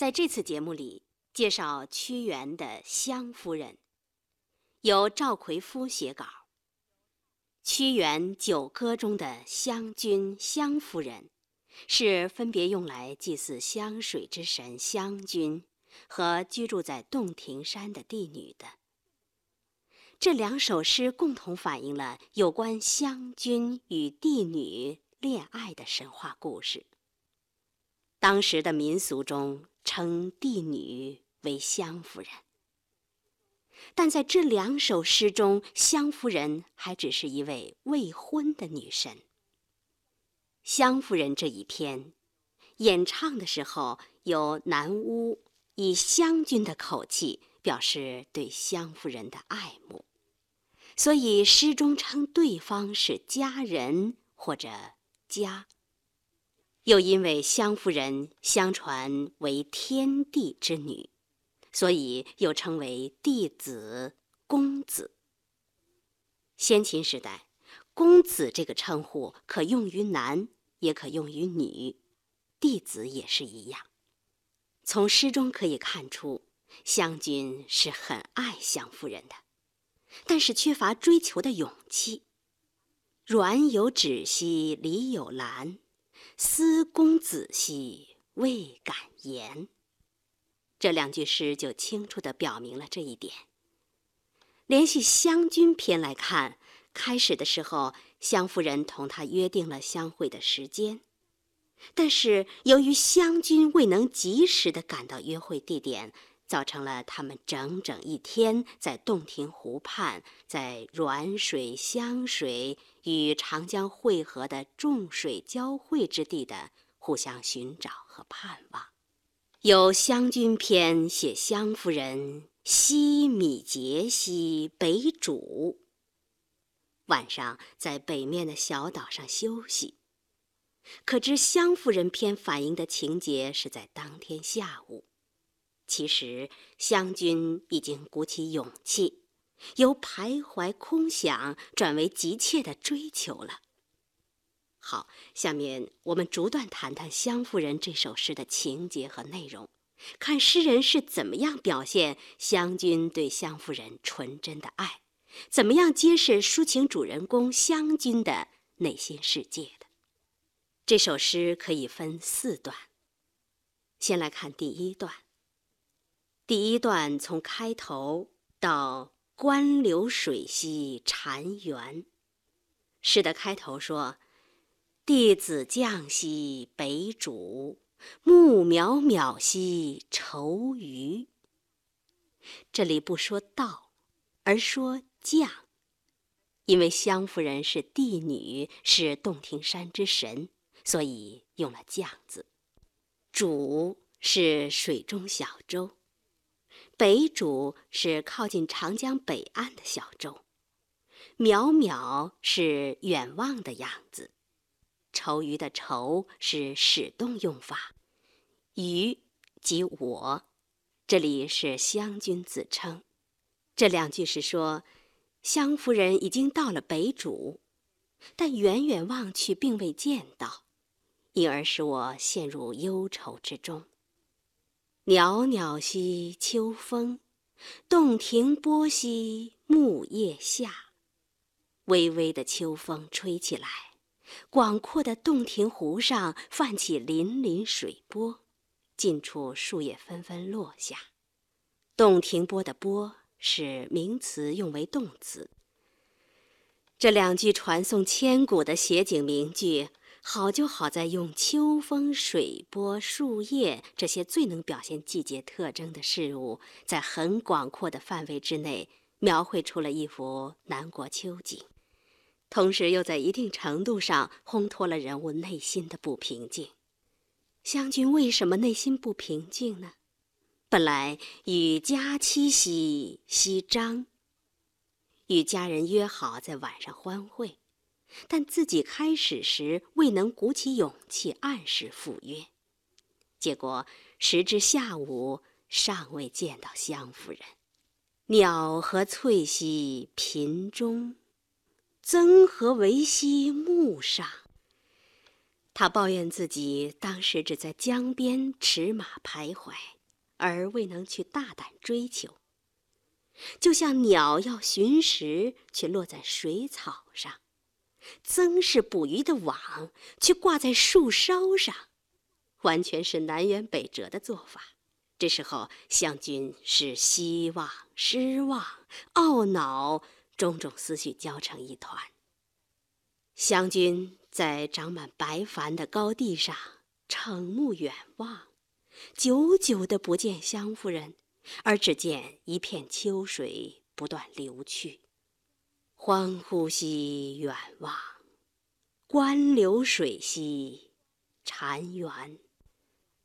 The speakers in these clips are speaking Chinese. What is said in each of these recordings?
在这次节目里，介绍屈原的《湘夫人》，由赵奎夫写稿。屈原《九歌》中的湘君、湘夫人，是分别用来祭祀湘水之神湘君和居住在洞庭山的帝女的。这两首诗共同反映了有关湘君与帝女恋爱的神话故事。当时的民俗中称帝女为湘夫人，但在这两首诗中，湘夫人还只是一位未婚的女神。湘夫人这一篇演唱的时候，有南巫以湘君的口气表示对湘夫人的爱慕，所以诗中称对方是佳人或者佳。又因为湘夫人相传为天帝之女，所以又称为帝子、公子。先秦时代，公子这个称呼可用于男，也可用于女，弟子也是一样。从诗中可以看出，湘君是很爱湘夫人的，但是缺乏追求的勇气。阮有芷兮，李有兰。思公子兮未敢言。这两句诗就清楚地表明了这一点。联系《湘君篇》来看，开始的时候，湘夫人同他约定了相会的时间，但是由于湘君未能及时地赶到约会地点。造成了他们整整一天在洞庭湖畔，在滦水、湘水与长江汇合的众水交汇之地的互相寻找和盼望。有《湘君篇》写湘夫人西米节兮北渚，晚上在北面的小岛上休息。可知《湘夫人篇》反映的情节是在当天下午。其实，湘君已经鼓起勇气，由徘徊空想转为急切的追求了。好，下面我们逐段谈谈《湘夫人》这首诗的情节和内容，看诗人是怎么样表现湘君对湘夫人纯真的爱，怎么样揭示抒情主人公湘君的内心世界的。这首诗可以分四段，先来看第一段。第一段从开头到“关流水兮潺湲”，诗的开头说：“弟子降兮北渚，木渺渺兮愁余。”这里不说到，而说降，因为湘夫人是帝女，是洞庭山之神，所以用了“降”字。渚是水中小舟。北渚是靠近长江北岸的小舟，渺渺是远望的样子，愁余的愁是使动用法，余即我，这里是湘君自称。这两句是说，湘夫人已经到了北渚，但远远望去并未见到，因而使我陷入忧愁之中。袅袅兮秋风，洞庭波兮木叶下。微微的秋风吹起来，广阔的洞庭湖上泛起粼粼水波，近处树叶纷纷落下。洞庭波的波是名词，用为动词。这两句传颂千古的写景名句。好就好在用秋风、水波、树叶这些最能表现季节特征的事物，在很广阔的范围之内描绘出了一幅南国秋景，同时又在一定程度上烘托了人物内心的不平静。湘君为什么内心不平静呢？本来与佳期兮夕张，与家人约好在晚上欢会。但自己开始时未能鼓起勇气按时赴约，结果时至下午尚未见到湘夫人。鸟和翠兮频中，曾和为兮木上？他抱怨自己当时只在江边驰马徘徊，而未能去大胆追求。就像鸟要寻食，却落在水草上；曾是捕鱼的网，却挂在树梢上，完全是南辕北辙的做法。这时候，湘军是希望、失望、懊恼，种种思绪交成一团。湘军在长满白帆的高地上瞠目远望，久久的不见湘夫人，而只见一片秋水不断流去。欢呼兮远望，观流水兮潺湲。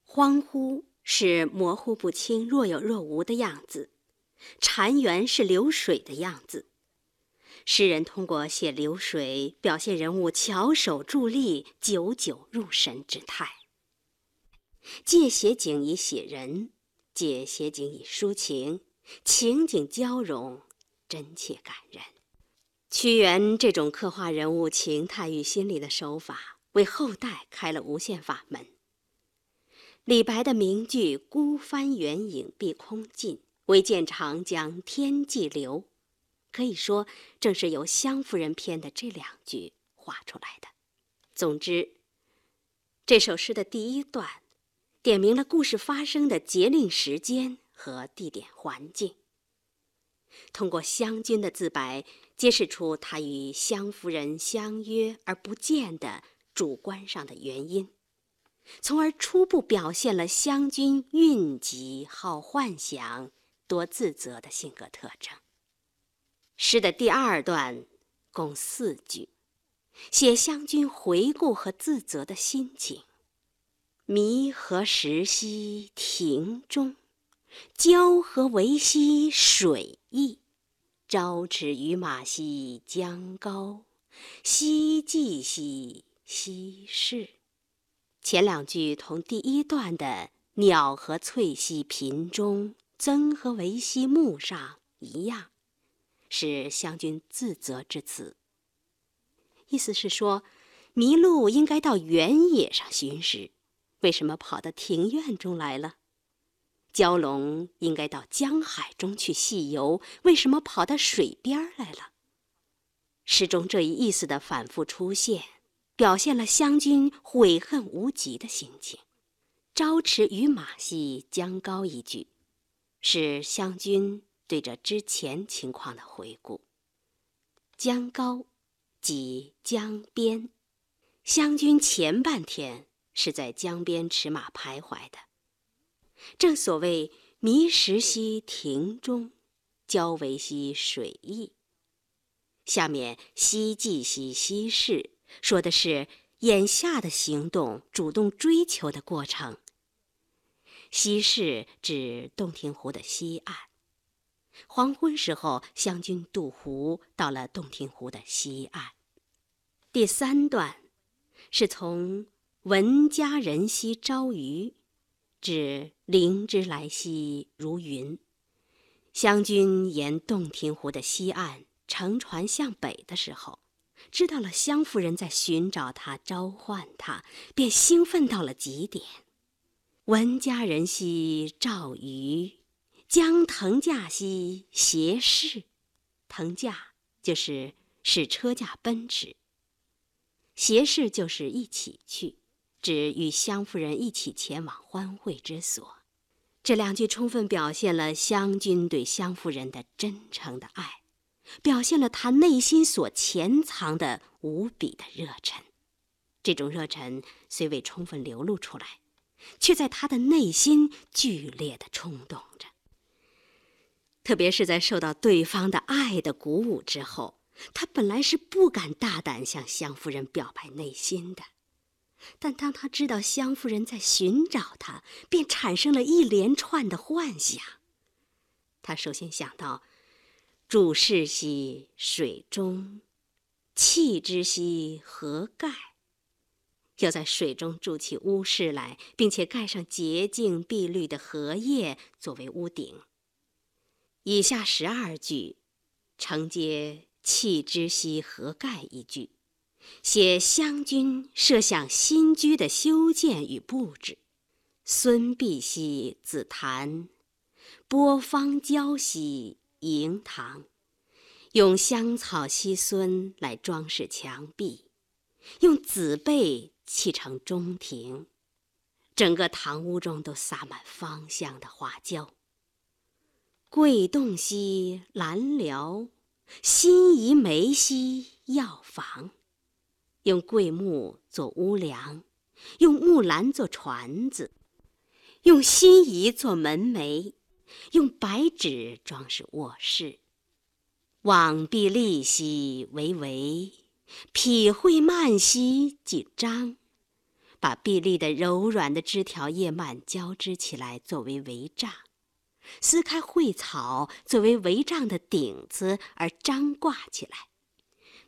欢呼。是模糊不清、若有若无的样子，潺湲是流水的样子。诗人通过写流水，表现人物翘首伫立、久久入神之态。借写景以写人，借写景以抒情，情景交融，真切感人。屈原这种刻画人物情态与心理的手法，为后代开了无限法门。李白的名句“孤帆远影碧空尽，唯见长江天际流”，可以说正是由湘夫人篇的这两句画出来的。总之，这首诗的第一段，点明了故事发生的节令时间和地点环境。通过湘君的自白，揭示出他与湘夫人相约而不见的主观上的原因。从而初步表现了湘君蕴疾、好幻想、多自责的性格特征。诗的第二段共四句，写湘君回顾和自责的心情。迷何时兮庭中，交何为兮水驿。朝驰于马兮江高，夕济兮西市。前两句同第一段的“鸟和翠溪频中，曾和为溪木上”一样，是湘君自责之词。意思是说，麋鹿应该到原野上寻食，为什么跑到庭院中来了？蛟龙应该到江海中去戏游，为什么跑到水边来了？诗中这一意思的反复出现。表现了湘军悔恨无极的心情。朝驰于马兮江高一句，是湘军对着之前情况的回顾。江高，即江边。湘军前半天是在江边驰马徘徊的。正所谓迷石兮庭中，交为兮水驿。下面西济兮西市。说的是眼下的行动，主动追求的过程。西市指洞庭湖的西岸。黄昏时候，湘军渡湖，到了洞庭湖的西岸。第三段是从“闻佳人兮朝鱼”至“灵芝来兮如云”。湘军沿洞庭湖的西岸乘船向北的时候。知道了湘夫人在寻找他、召唤他，便兴奋到了极点。闻佳人兮赵鱼，将腾驾兮携士。腾驾就是使车驾奔驰，携士就是一起去，指与湘夫人一起前往欢会之所。这两句充分表现了湘君对湘夫人的真诚的爱。表现了他内心所潜藏的无比的热忱，这种热忱虽未充分流露出来，却在他的内心剧烈的冲动着。特别是在受到对方的爱的鼓舞之后，他本来是不敢大胆向湘夫人表白内心的，但当他知道湘夫人在寻找他，便产生了一连串的幻想。他首先想到。注视兮水中，弃之兮何盖？要在水中筑起屋室来，并且盖上洁净碧绿的荷叶作为屋顶。以下十二句承接“弃之兮何盖”一句，写湘军设想新居的修建与布置。孙碧溪紫檀，波芳娇兮迎堂，用香草溪孙来装饰墙壁，用紫贝砌成中庭。整个堂屋中都洒满芳香的花椒。桂洞兮兰寮，辛夷梅兮药房。用桂木做屋梁，用木兰做船子，用辛夷做门楣，用白纸装饰卧室。网壁立兮为围，匹绘蔓兮几张。把碧丽的柔软的枝条叶蔓交织起来作为帷帐，撕开蕙草作为帷帐的顶子而张挂起来。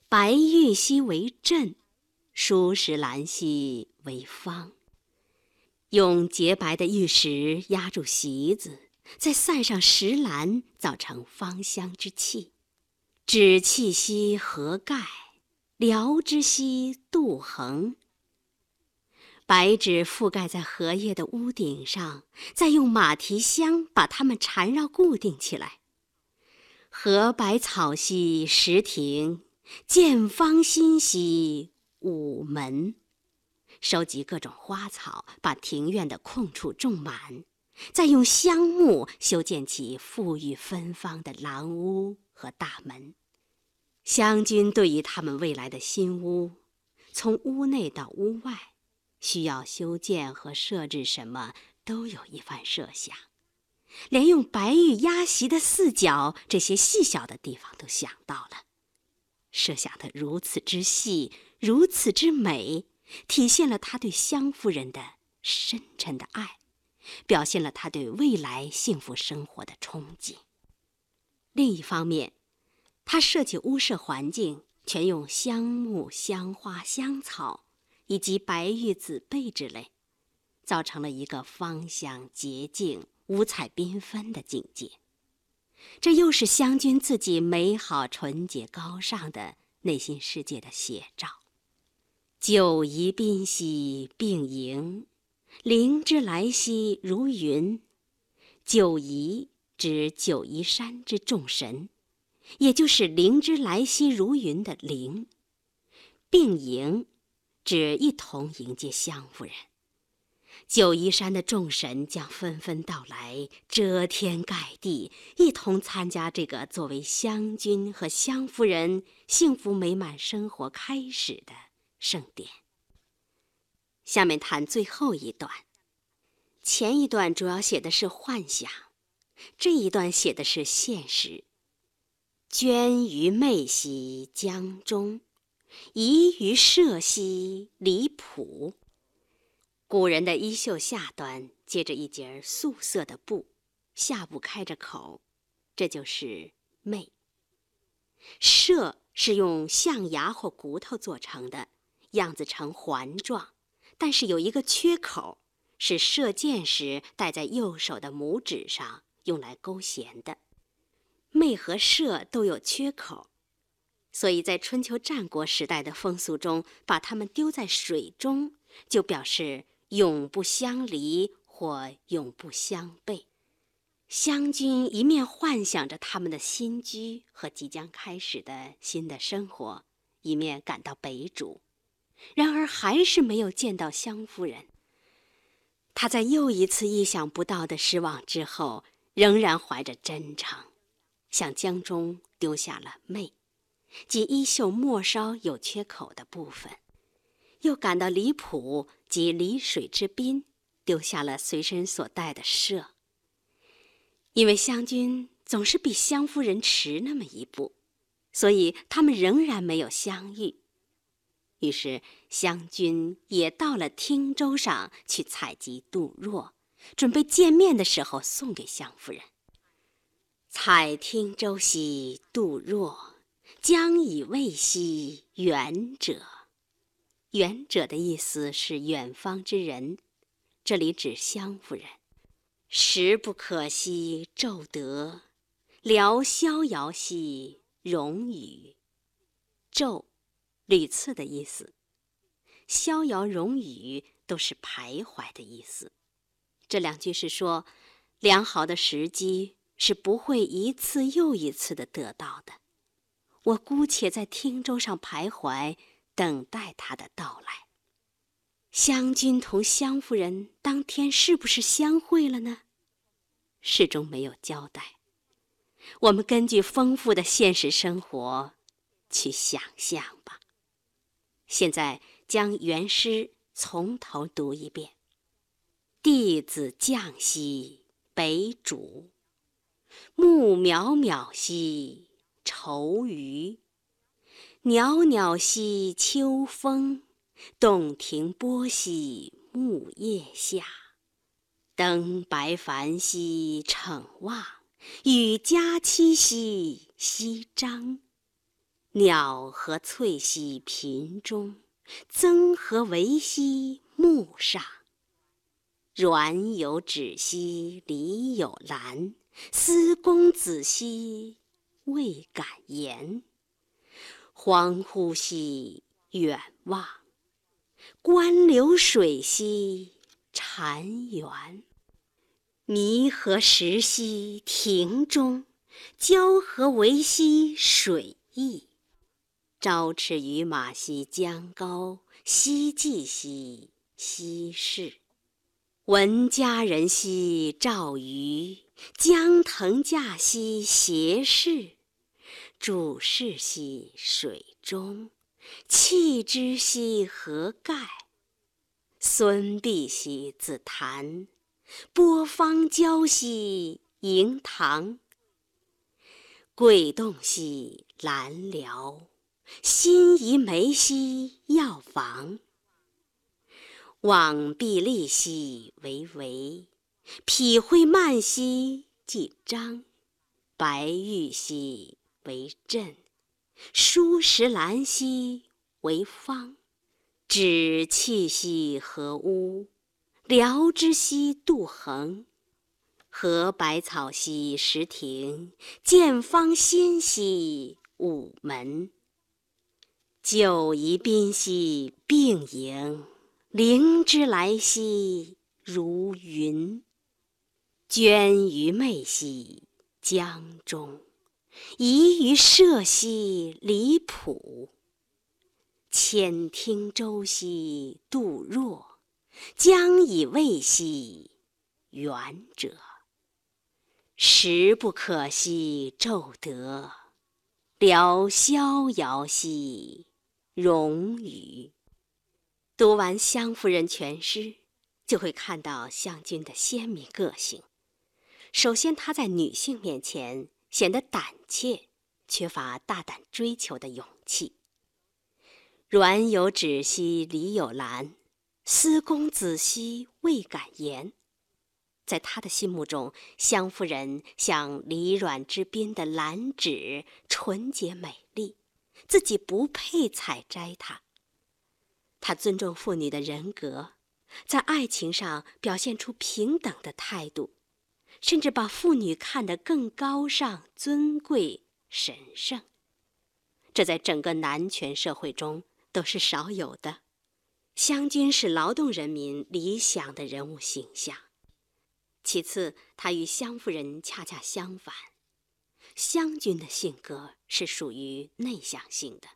白玉溪为阵，疏石兰兮为芳。用洁白的玉石压住席子，再散上石兰，造成芳香之气。止气兮荷盖，疗之兮杜衡。白纸覆盖在荷叶的屋顶上，再用马蹄香把它们缠绕固定起来。荷白草兮石亭，见芳馨兮午门。收集各种花草，把庭院的空处种满，再用香木修建起馥郁芬芳的廊屋和大门。湘军对于他们未来的新屋，从屋内到屋外。需要修建和设置什么，都有一番设想，连用白玉压席的四角这些细小的地方都想到了，设想的如此之细，如此之美，体现了他对湘夫人的深沉的爱，表现了他对未来幸福生活的憧憬。另一方面，他设计屋舍环境全用香木、香花、香草。以及白玉、紫贝之类，造成了一个芳香洁净、五彩缤纷的境界。这又是湘君自己美好、纯洁、高尚的内心世界的写照。九夷宾兮并迎，灵之来兮如云。九夷指九夷山之众神，也就是灵之来兮如云的灵。并迎。指一同迎接湘夫人。九嶷山的众神将纷纷到来，遮天盖地，一同参加这个作为湘君和湘夫人幸福美满生活开始的盛典。下面谈最后一段。前一段主要写的是幻想，这一段写的是现实。捐于妹兮江中。宜于社兮离浦。古人的衣袖下端接着一截素色的布，下部开着口，这就是袂。射是用象牙或骨头做成的，样子呈环状，但是有一个缺口，是射箭时戴在右手的拇指上，用来勾弦的。袂和射都有缺口。所以在春秋战国时代的风俗中，把它们丢在水中，就表示永不相离或永不相背。湘君一面幻想着他们的新居和即将开始的新的生活，一面赶到北渚，然而还是没有见到湘夫人。他在又一次意想不到的失望之后，仍然怀着真诚，向江中丢下了媚，即衣袖末梢有缺口的部分，又赶到离浦及离水之滨，丢下了随身所带的射。因为湘君总是比湘夫人迟那么一步，所以他们仍然没有相遇。于是湘君也到了汀州上去采集杜若，准备见面的时候送给湘夫人。采汀州兮杜若。将以未兮远者，远者的意思是远方之人，这里指湘夫人。时不可兮骤得，聊逍遥兮容与。骤，屡次的意思；逍遥荣语都是徘徊的意思。这两句是说，良好的时机是不会一次又一次的得到的。我姑且在汀州上徘徊，等待他的到来。湘君同湘夫人当天是不是相会了呢？始终没有交代。我们根据丰富的现实生活去想象吧。现在将原诗从头读一遍。弟子将兮北渚，木渺渺兮愁余。袅袅兮秋风，洞庭波兮木叶下。登白帆兮骋望，羽佳期兮西张。鸟何翠兮频中，曾何为兮木上。阮有芷兮李有兰，思公子兮未敢言。恍惚兮远望，观流水兮潺湲。弥何时兮庭中，交何为兮水驿。朝驰于马兮江高，夕济兮西市。闻佳人兮赵瑜，江腾驾兮斜视。注视兮水中，弃之兮何盖？孙膑兮子檀，波芳娇兮盈堂。桂动兮兰寮，辛夷眉兮药房。往毕利兮为维，匹灰蔓兮既张。白玉兮为镇，疏石兰兮为方。指气兮何屋，辽之兮杜衡。何百草兮石庭，见芳馨兮午门。久宜宾兮并营。灵芝来兮如云，捐于媚兮江中，宜于社兮离浦。遣汀州兮杜若，将以慰兮远者。时不可兮骤得，聊逍遥兮荣语。读完湘夫人全诗，就会看到湘君的鲜明个性。首先，她在女性面前显得胆怯，缺乏大胆追求的勇气。阮有芷兮李有兰，思公子兮未敢言。在他的心目中，湘夫人像离阮之滨的兰芷，纯洁美丽，自己不配采摘它。他尊重妇女的人格，在爱情上表现出平等的态度，甚至把妇女看得更高尚、尊贵、神圣。这在整个男权社会中都是少有的。湘军是劳动人民理想的人物形象。其次，他与湘夫人恰恰相反，湘军的性格是属于内向性的。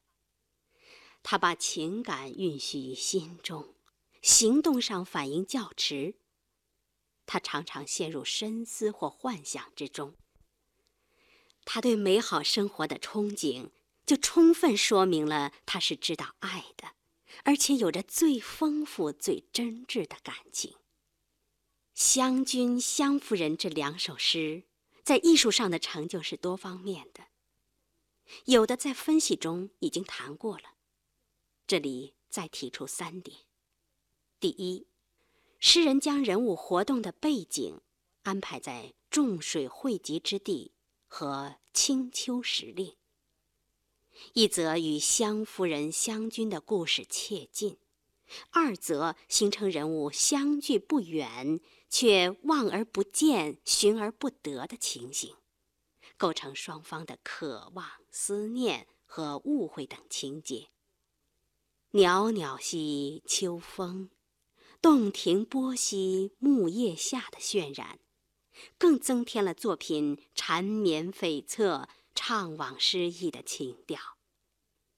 他把情感蕴蓄于心中，行动上反应较迟。他常常陷入深思或幻想之中。他对美好生活的憧憬，就充分说明了他是知道爱的，而且有着最丰富、最真挚的感情。《湘君》《湘夫人》这两首诗，在艺术上的成就是多方面的，有的在分析中已经谈过了。这里再提出三点：第一，诗人将人物活动的背景安排在众水汇集之地和青丘时令；一则与湘夫人、湘君的故事切近；二则形成人物相距不远却望而不见、寻而不得的情形，构成双方的渴望、思念和误会等情节。袅袅兮秋风，洞庭波兮木叶下的渲染，更增添了作品缠绵悱恻、怅惘诗意的情调。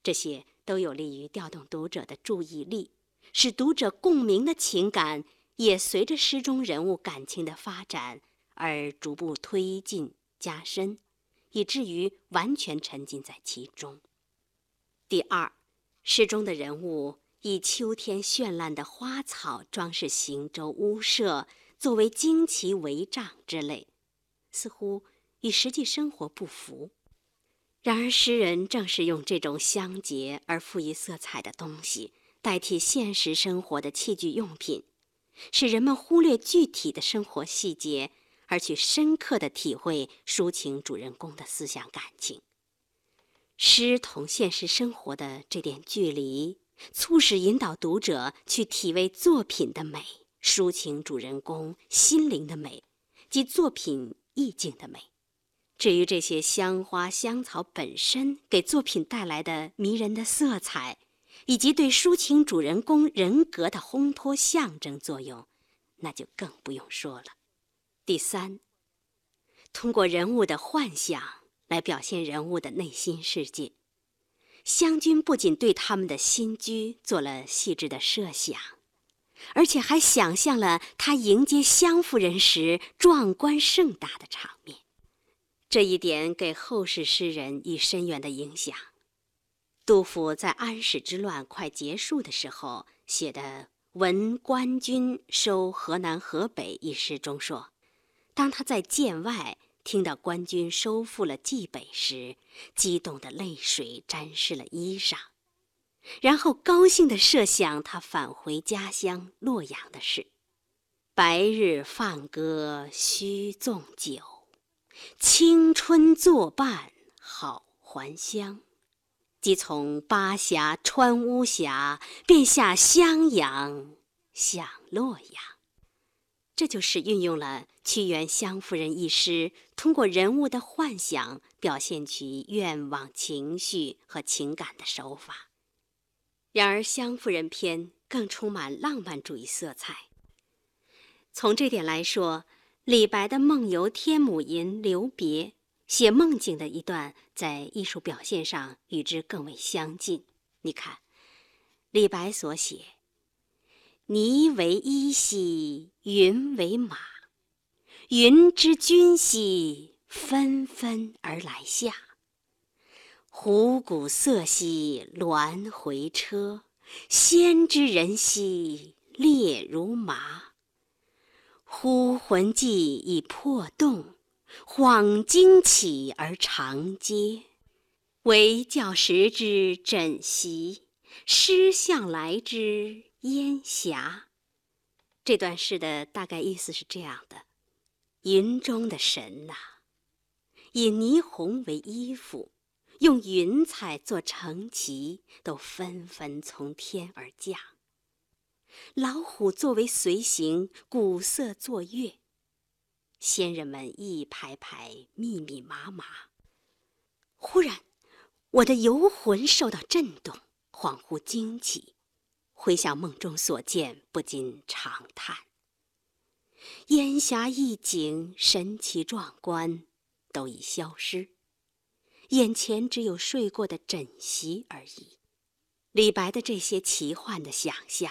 这些都有利于调动读者的注意力，使读者共鸣的情感也随着诗中人物感情的发展而逐步推进加深，以至于完全沉浸在其中。第二，诗中的人物以秋天绚烂的花草装饰行舟、屋舍，作为旌旗帷帐之类，似乎与实际生活不符。然而，诗人正是用这种香洁而富于色彩的东西，代替现实生活的器具用品，使人们忽略具体的生活细节，而去深刻地体会抒情主人公的思想感情。诗同现实生活的这点距离，促使引导读者去体味作品的美，抒情主人公心灵的美，及作品意境的美。至于这些香花香草本身给作品带来的迷人的色彩，以及对抒情主人公人格的烘托象征作用，那就更不用说了。第三，通过人物的幻想来表现人物的内心世界，湘军不仅对他们的新居做了细致的设想，而且还想象了他迎接湘夫人时壮观盛大的场面。这一点给后世诗人以深远的影响。杜甫在安史之乱快结束的时候写的《闻官军收河南河北》一诗中说：“当他在剑外听到官军收复了冀北时，激动的泪水沾湿了衣裳，然后高兴地设想他返回家乡洛阳的事。白日放歌须纵酒。”青春作伴好还乡，即从巴峡穿巫峡，便下襄阳向洛阳。这就是运用了屈原《湘夫人》一诗，通过人物的幻想表现其愿望、情绪和情感的手法。然而，《湘夫人》篇更充满浪漫主义色彩。从这点来说，李白的《梦游天姥吟留别》写梦境的一段，在艺术表现上与之更为相近。你看，李白所写：“霓为衣兮云为马，云之君兮纷纷而来下。虎鼓瑟兮鸾回车，仙之人兮列如麻。”忽魂悸以魄动，恍惊起而长嗟。惟教时之枕席，失向来之烟霞。这段诗的大概意思是这样的：云中的神呐，以霓虹为衣服，用云彩做成旗，都纷纷从天而降。老虎作为随行，鼓瑟作乐。仙人们一排排，密密麻麻。忽然，我的游魂受到震动，恍惚惊起，回想梦中所见，不禁长叹。烟霞一景，神奇壮观，都已消失，眼前只有睡过的枕席而已。李白的这些奇幻的想象。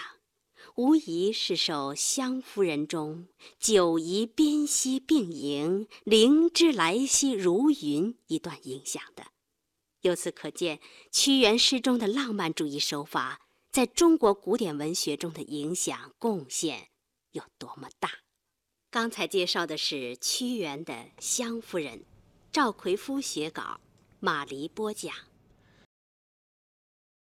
无疑是受湘夫人中“九夷宾兮并迎，灵芝来兮如云”一段影响的。由此可见，屈原诗中的浪漫主义手法在中国古典文学中的影响贡献有多么大。刚才介绍的是屈原的《湘夫人》，赵奎夫写稿，马黎播讲。